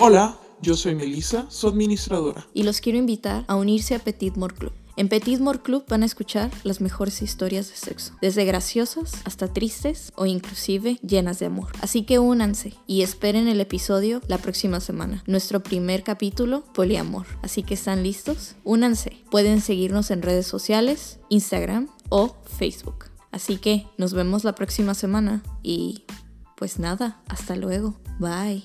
Hola, yo soy Melissa, su administradora. Y los quiero invitar a unirse a Petit More Club. En Petit More Club van a escuchar las mejores historias de sexo, desde graciosas hasta tristes o inclusive llenas de amor. Así que únanse y esperen el episodio la próxima semana, nuestro primer capítulo, Poliamor. Así que están listos, únanse. Pueden seguirnos en redes sociales, Instagram o Facebook. Así que nos vemos la próxima semana y pues nada, hasta luego. Bye.